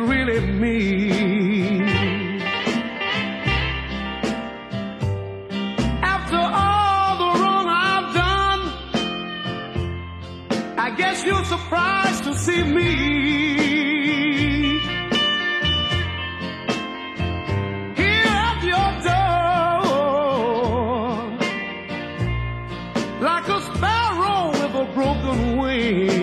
Really me. After all the wrong I've done, I guess you're surprised to see me. Here at your door like a sparrow with a broken wing.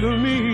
to me.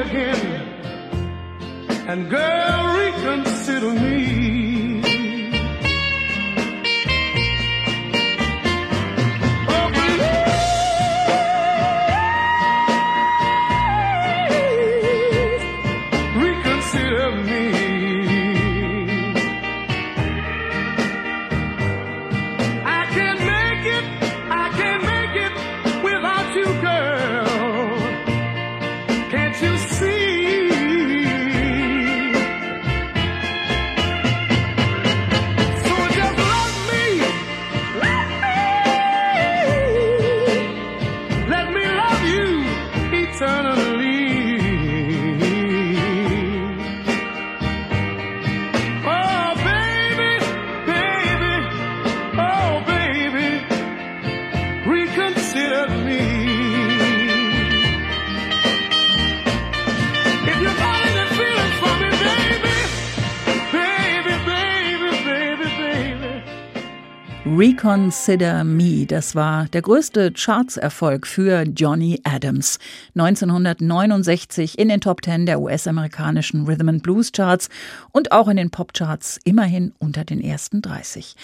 Again. And girl, reconsider me. Reconsider me. If you got any feelings for me, baby, baby, baby, baby, baby. Reconsider Me, das war der größte Chartserfolg für Johnny Adams. 1969 in den Top 10 der US-amerikanischen Rhythm and Blues Charts und auch in den Popcharts immerhin unter den ersten 30.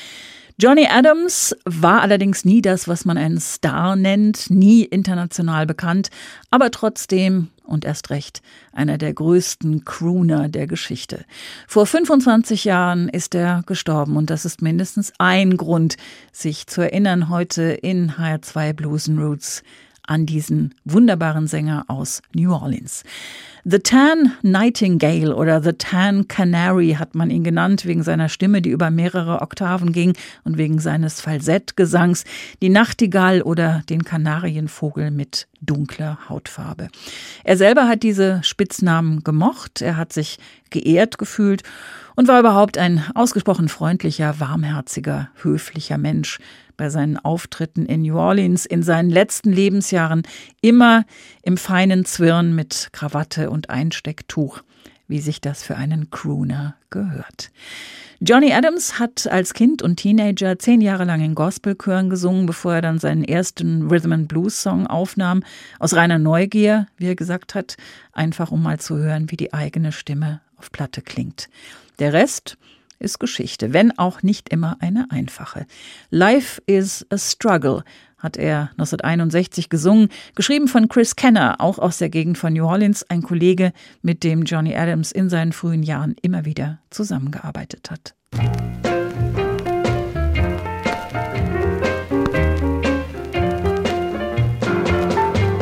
Johnny Adams war allerdings nie das, was man einen Star nennt, nie international bekannt, aber trotzdem und erst recht einer der größten Crooner der Geschichte. Vor 25 Jahren ist er gestorben und das ist mindestens ein Grund, sich zu erinnern heute in HR2 Blues Roots an diesen wunderbaren Sänger aus New Orleans. The Tan Nightingale oder The Tan Canary hat man ihn genannt, wegen seiner Stimme, die über mehrere Oktaven ging und wegen seines Falsettgesangs, die Nachtigall oder den Kanarienvogel mit dunkler Hautfarbe. Er selber hat diese Spitznamen gemocht, er hat sich geehrt gefühlt und war überhaupt ein ausgesprochen freundlicher, warmherziger, höflicher Mensch bei seinen Auftritten in New Orleans in seinen letzten Lebensjahren immer im feinen Zwirn mit Krawatte und Einstecktuch, wie sich das für einen Crooner gehört. Johnny Adams hat als Kind und Teenager zehn Jahre lang in Gospelchören gesungen, bevor er dann seinen ersten Rhythm and Blues Song aufnahm. Aus reiner Neugier, wie er gesagt hat, einfach um mal zu hören, wie die eigene Stimme auf Platte klingt. Der Rest ist Geschichte, wenn auch nicht immer eine einfache. Life is a struggle hat er 1961 gesungen, geschrieben von Chris Kenner, auch aus der Gegend von New Orleans, ein Kollege, mit dem Johnny Adams in seinen frühen Jahren immer wieder zusammengearbeitet hat.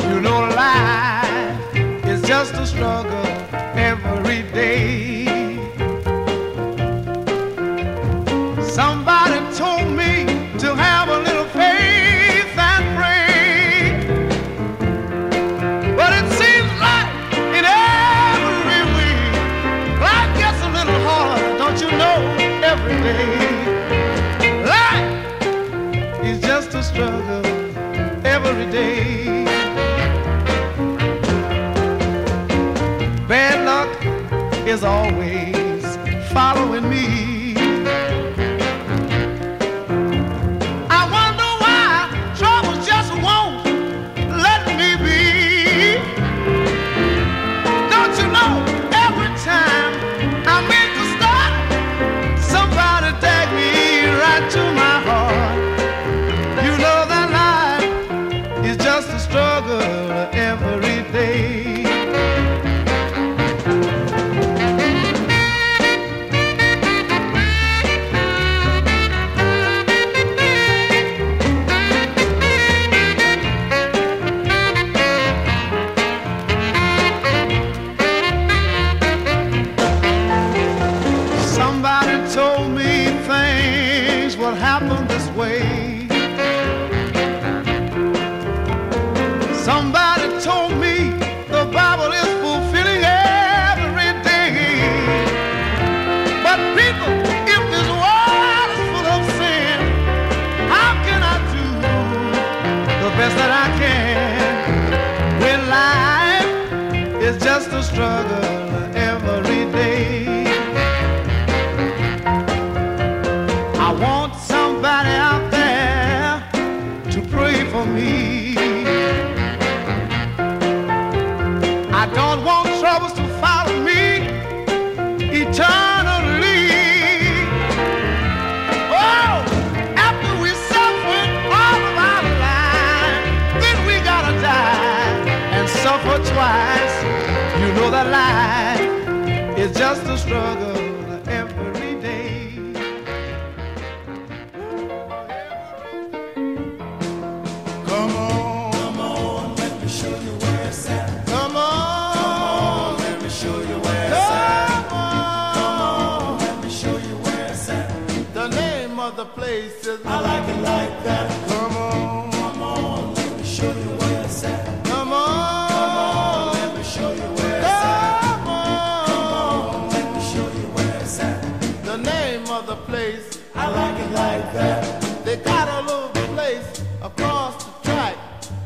You know life is just a struggle Can when life is just a struggle is just a struggle every day. Come on, come on, let me show you where it's at. Come on, come on, let me show you where it's at. Come on, let me show you where it's at. The name of the place is I like it like that. Come on, come on, let me show you like that. They got a little place across the track.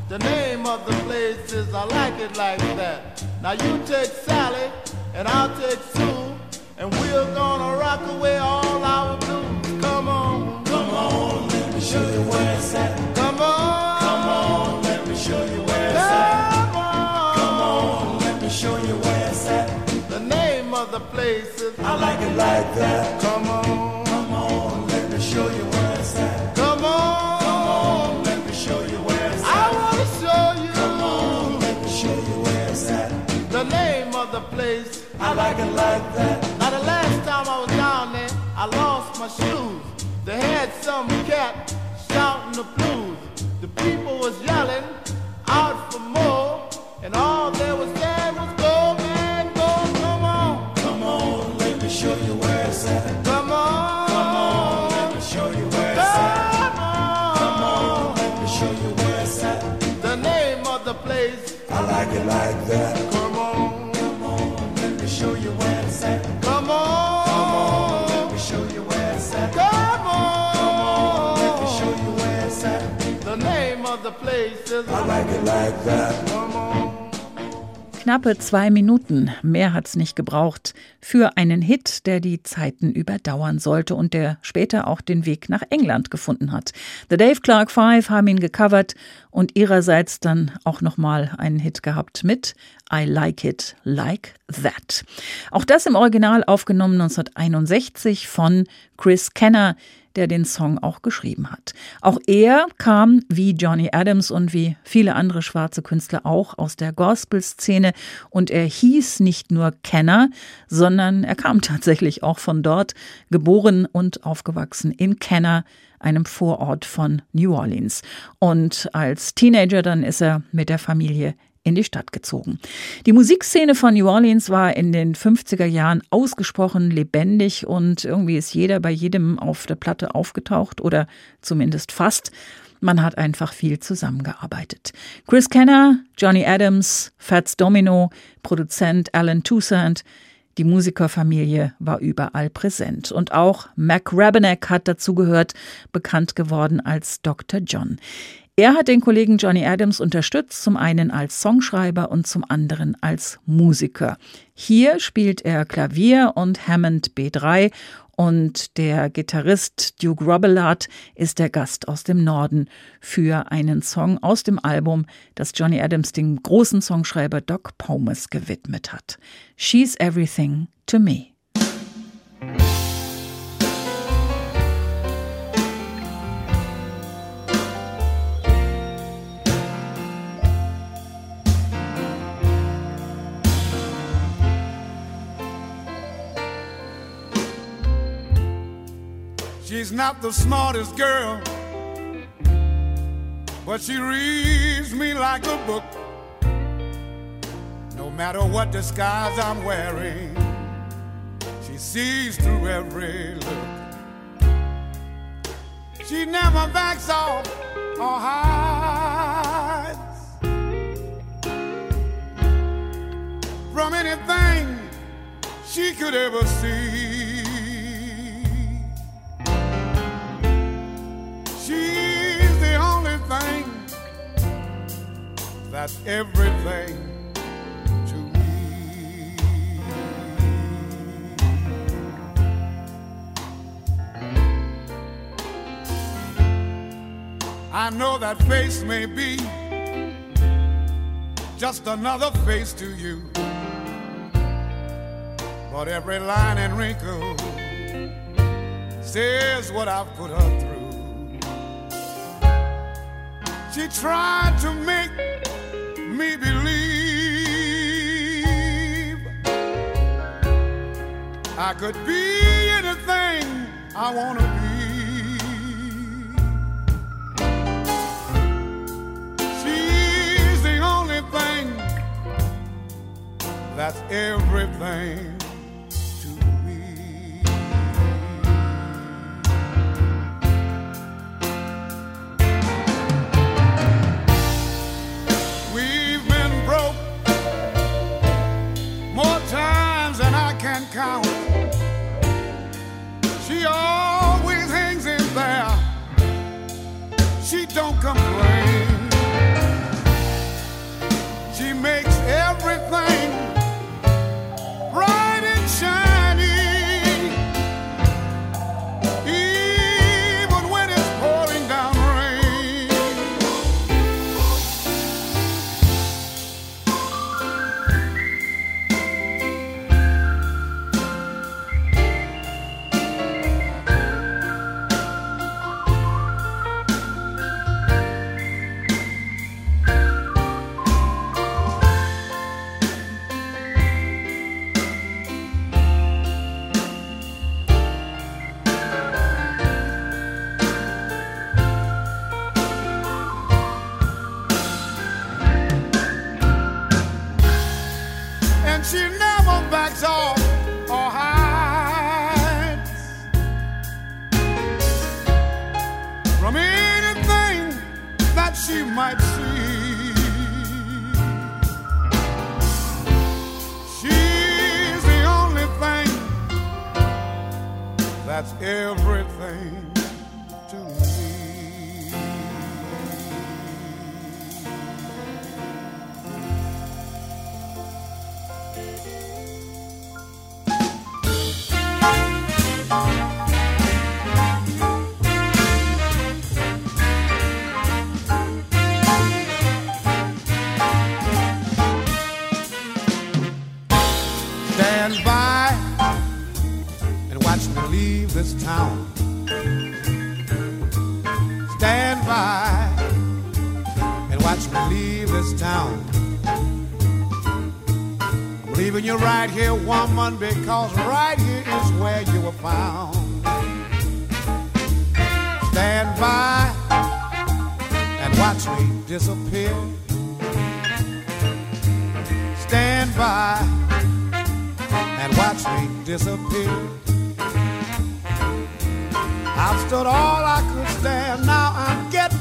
The name of the place is I like it like that. Now you take Sally and I'll take Sue, and we're gonna rock away all our blues. Come on, come on, let me show you where it's at. Come on, come on, let me show you where it's at. Come on, come on, let me show you where it's at. The name of the place is I like it like that. Come on, show you where it's at. Come on, come on, let me show you where it's at. I wanna show you. Come on, let me show you where it's at. The name of the place I like it like that. Now the last time I was down there, I lost my shoes. They had some cat shouting the blues. The people was yelling out for more, and all they Knappe zwei Minuten, mehr hat's nicht gebraucht, für einen Hit, der die Zeiten überdauern sollte und der später auch den Weg nach England gefunden hat. The Dave Clark Five haben ihn gecovert und ihrerseits dann auch nochmal einen Hit gehabt mit I Like It Like That. Auch das im Original aufgenommen 1961 von Chris Kenner, der den Song auch geschrieben hat. Auch er kam, wie Johnny Adams und wie viele andere schwarze Künstler auch, aus der Gospel-Szene und er hieß nicht nur Kenner, sondern er kam tatsächlich auch von dort, geboren und aufgewachsen in Kenner, einem Vorort von New Orleans. Und als Teenager dann ist er mit der Familie in die Stadt gezogen. Die Musikszene von New Orleans war in den 50er Jahren ausgesprochen lebendig und irgendwie ist jeder bei jedem auf der Platte aufgetaucht oder zumindest fast. Man hat einfach viel zusammengearbeitet. Chris Kenner, Johnny Adams, Fats Domino, Produzent Alan Toussaint, die Musikerfamilie war überall präsent. Und auch Mac Rabenek hat dazugehört, bekannt geworden als Dr. John. Er hat den Kollegen Johnny Adams unterstützt, zum einen als Songschreiber und zum anderen als Musiker. Hier spielt er Klavier und Hammond B3 und der Gitarrist Duke Robillard ist der Gast aus dem Norden für einen Song aus dem Album, das Johnny Adams dem großen Songschreiber Doc Pomus gewidmet hat. She's Everything to Me. She's not the smartest girl, but she reads me like a book. No matter what disguise I'm wearing, she sees through every look. She never backs off or hides from anything she could ever see. That's everything to me. I know that face may be just another face to you, but every line and wrinkle says what I've put her through. She tried to make me believe I could be anything I want to be. She's the only thing that's everything.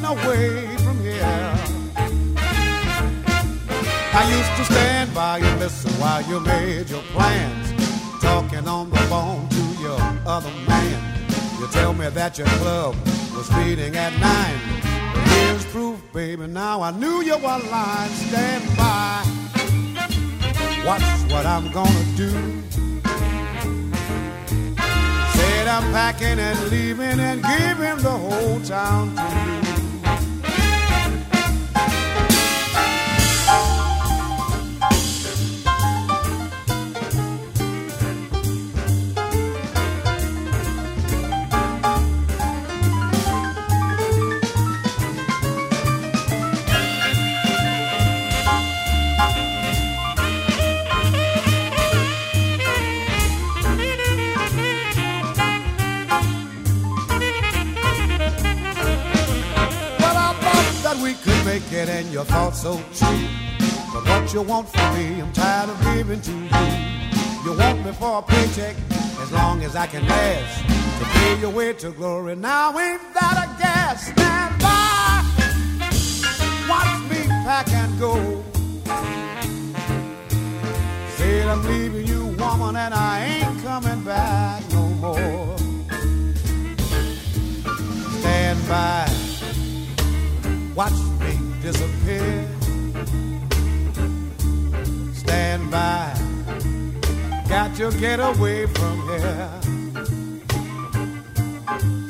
Away from here. I used to stand by and listen while you made your plans, talking on the phone to your other man. You tell me that your club was meeting at nine. Here's proof, baby, now I knew you were lying. Stand by, watch what I'm gonna do. Said I'm packing and leaving and giving the whole town to you. Could and your thoughts so too. But what you want from me, I'm tired of giving to you. You want me for a paycheck as long as I can last. To pay your way to glory, now ain't that a gas? Stand by, watch me pack and go. Said I'm leaving you, woman, and I ain't coming back no more. Stand by watch disappear. Stand by, got to get away from here.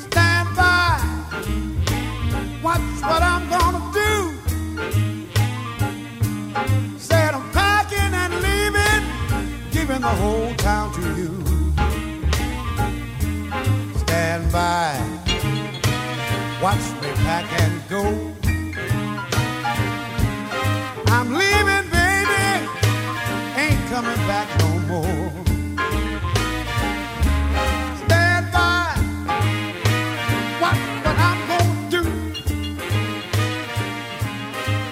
Stand by, watch what I'm gonna do. Said I'm packing and leaving, giving the whole town to you. Stand by, watch me pack and go. Coming back no more. Stand by, watch what I'm gonna do.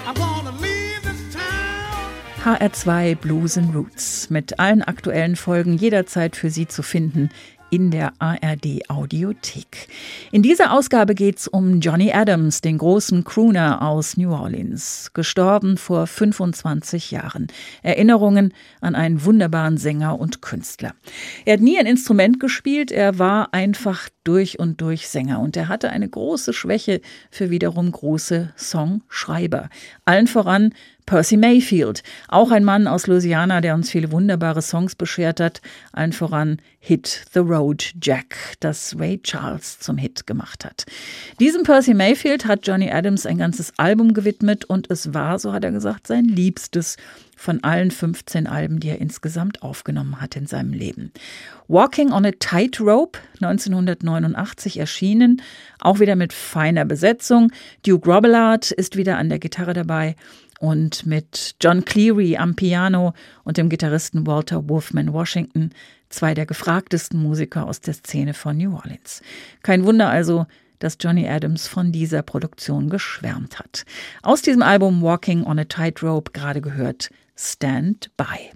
I'm gonna leave this town. HR2 Blues and Roots mit allen aktuellen Folgen jederzeit für Sie zu finden in der ARD Audiothek. In dieser Ausgabe geht's um Johnny Adams, den großen Crooner aus New Orleans, gestorben vor 25 Jahren. Erinnerungen an einen wunderbaren Sänger und Künstler. Er hat nie ein Instrument gespielt, er war einfach durch und durch Sänger und er hatte eine große Schwäche für wiederum große Songschreiber. Allen voran Percy Mayfield, auch ein Mann aus Louisiana, der uns viele wunderbare Songs beschert hat, allen voran Hit the Road Jack, das Ray Charles zum Hit gemacht hat. Diesem Percy Mayfield hat Johnny Adams ein ganzes Album gewidmet und es war, so hat er gesagt, sein liebstes von allen 15 Alben, die er insgesamt aufgenommen hat in seinem Leben. Walking on a Tightrope, 1989 erschienen, auch wieder mit feiner Besetzung. Duke Robillard ist wieder an der Gitarre dabei und mit John Cleary am Piano und dem Gitarristen Walter Wolfman Washington, zwei der gefragtesten Musiker aus der Szene von New Orleans. Kein Wunder also, dass Johnny Adams von dieser Produktion geschwärmt hat. Aus diesem Album Walking on a Tightrope gerade gehört Stand By.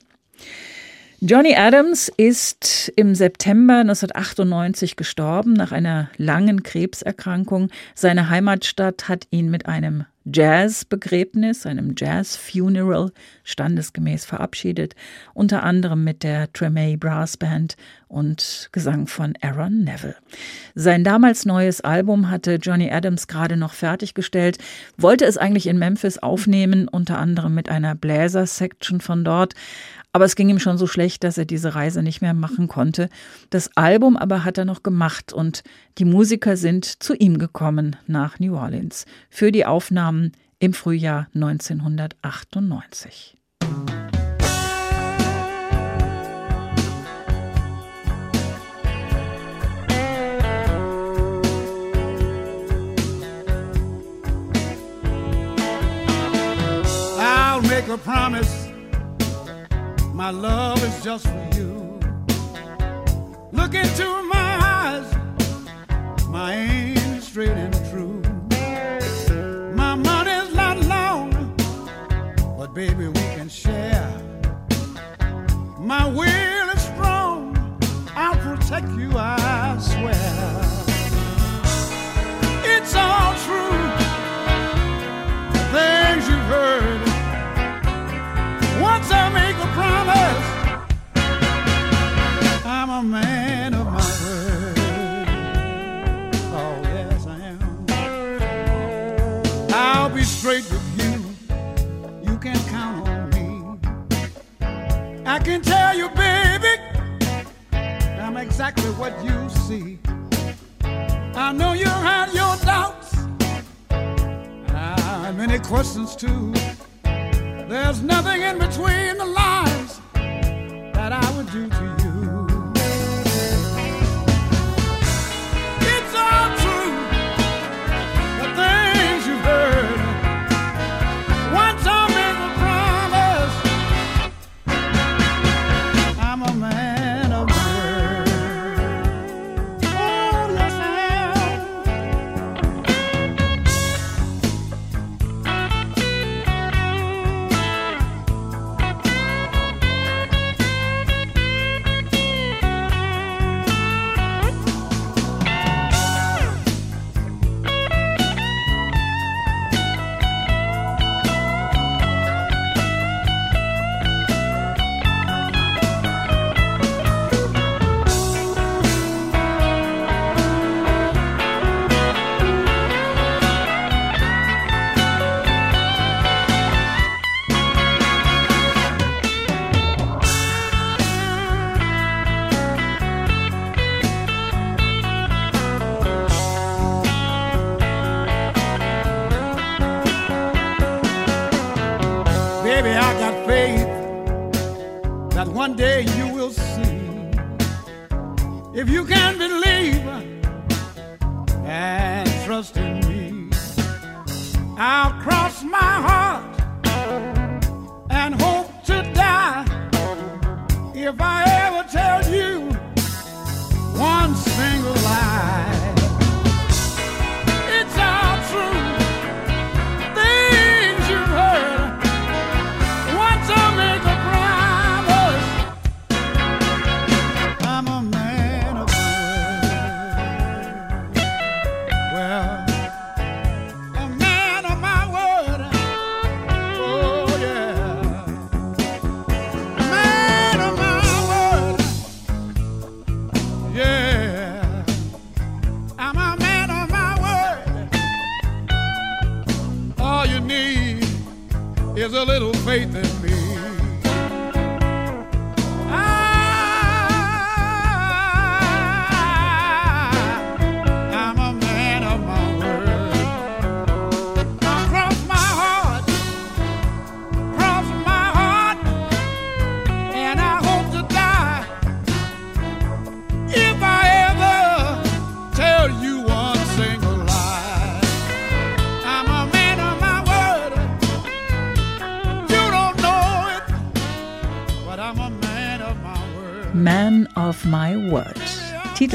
Johnny Adams ist im September 1998 gestorben nach einer langen Krebserkrankung. Seine Heimatstadt hat ihn mit einem Jazz-Begräbnis, einem Jazz-Funeral standesgemäß verabschiedet, unter anderem mit der Tremay Brass Band und Gesang von Aaron Neville. Sein damals neues Album hatte Johnny Adams gerade noch fertiggestellt, wollte es eigentlich in Memphis aufnehmen, unter anderem mit einer Bläser-Section von dort, aber es ging ihm schon so schlecht, dass er diese Reise nicht mehr machen konnte. Das Album aber hat er noch gemacht und die Musiker sind zu ihm gekommen nach New Orleans für die Aufnahmen im Frühjahr 1998. Make a promise, my love is just for you. Look into my eyes, what you see. I know you had your doubts, have many questions too. There's nothing in between the lines that I would do to you.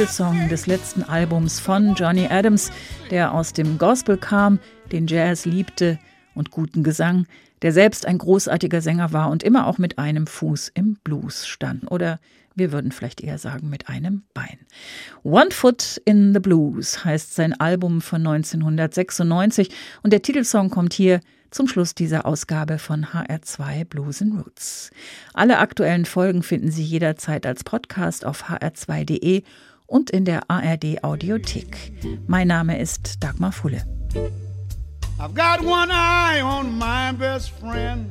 Titelsong des letzten Albums von Johnny Adams, der aus dem Gospel kam, den Jazz liebte und guten Gesang, der selbst ein großartiger Sänger war und immer auch mit einem Fuß im Blues stand. Oder wir würden vielleicht eher sagen mit einem Bein. One Foot in the Blues heißt sein Album von 1996 und der Titelsong kommt hier zum Schluss dieser Ausgabe von HR2 Blues and Roots. Alle aktuellen Folgen finden Sie jederzeit als Podcast auf hr2.de und in der ARD Audiothek. Mein Name ist Dagmar Fulle. I've got one eye on my best friend.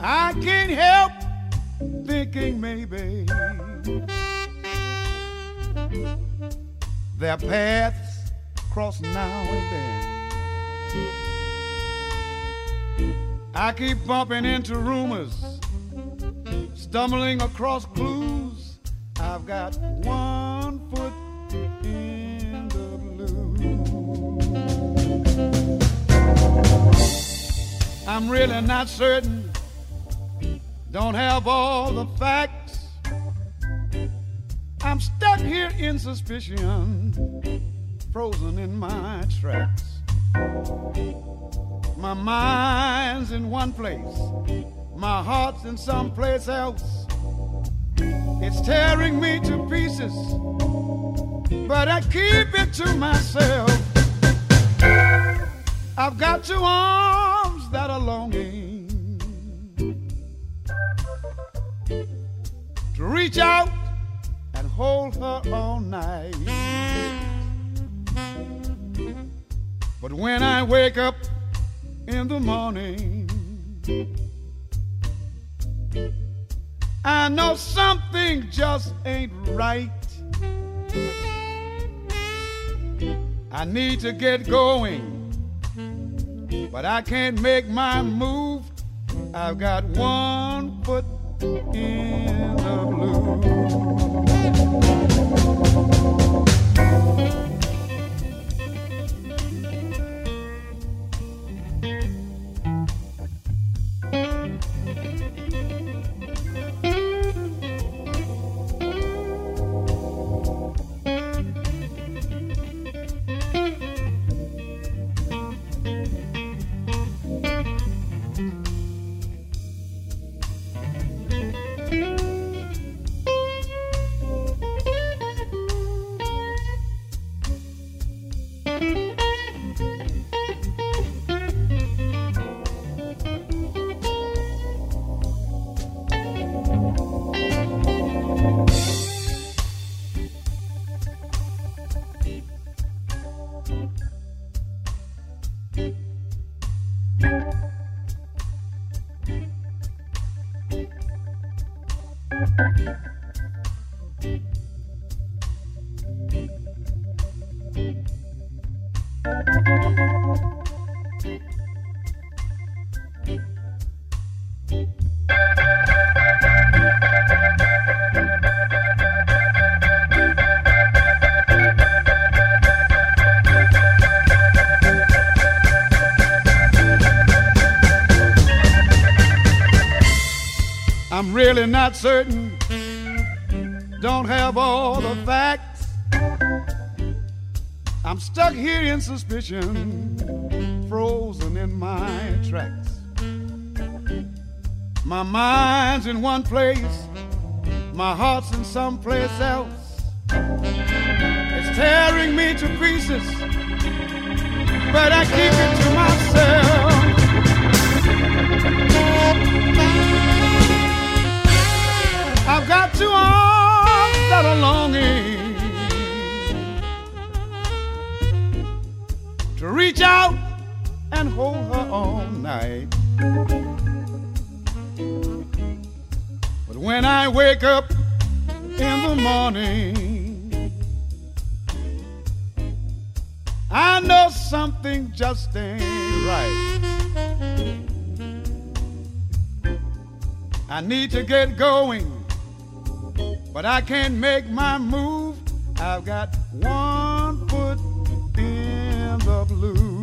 I can't help thinking maybe their paths cross now and then. I keep bumping into rumors, stumbling across clues. I've got one foot in the blue. I'm really not certain. Don't have all the facts. I'm stuck here in suspicion, frozen in my tracks. My mind's in one place, my heart's in someplace else. It's tearing me to pieces, but I keep it to myself. I've got two arms that are longing to reach out and hold her all night. But when I wake up in the morning, I know something just ain't right. I need to get going, but I can't make my move. I've got one foot in the blue. Certain, don't have all the facts. I'm stuck here in suspicion, frozen in my tracks. My mind's in one place, my heart's in someplace else. It's tearing me to pieces, but I keep it to myself. Got two arms that are longing to reach out and hold her all night. But when I wake up in the morning, I know something just ain't right. I need to get going but I can't make my move. I've got one foot in the blue.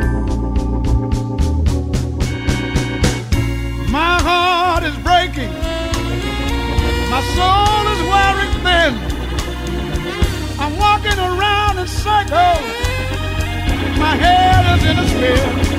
My heart is breaking, my soul is wearing thin. I'm walking around in circles, my head is in a spin.